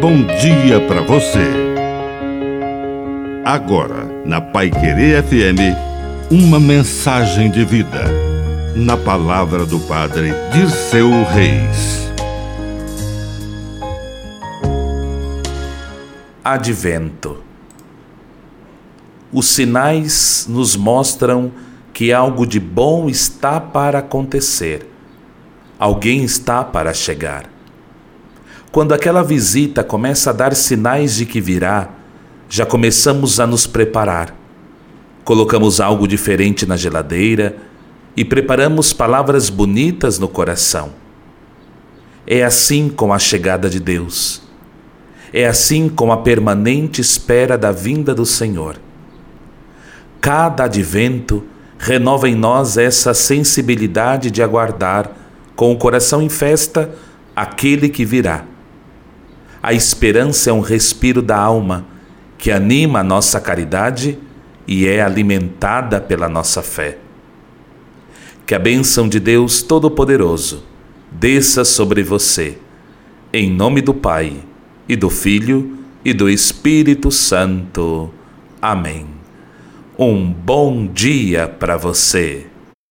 bom dia para você. Agora, na Pai Querer FM, uma mensagem de vida. Na palavra do Padre Dirceu Reis. Advento. Os sinais nos mostram que algo de bom está para acontecer. Alguém está para chegar. Quando aquela visita começa a dar sinais de que virá, já começamos a nos preparar. Colocamos algo diferente na geladeira e preparamos palavras bonitas no coração. É assim com a chegada de Deus. É assim com a permanente espera da vinda do Senhor. Cada advento renova em nós essa sensibilidade de aguardar, com o coração em festa, aquele que virá a esperança é um respiro da alma que anima a nossa caridade e é alimentada pela nossa fé. Que a bênção de Deus Todo-Poderoso desça sobre você, em nome do Pai, e do Filho, e do Espírito Santo. Amém. Um bom dia para você.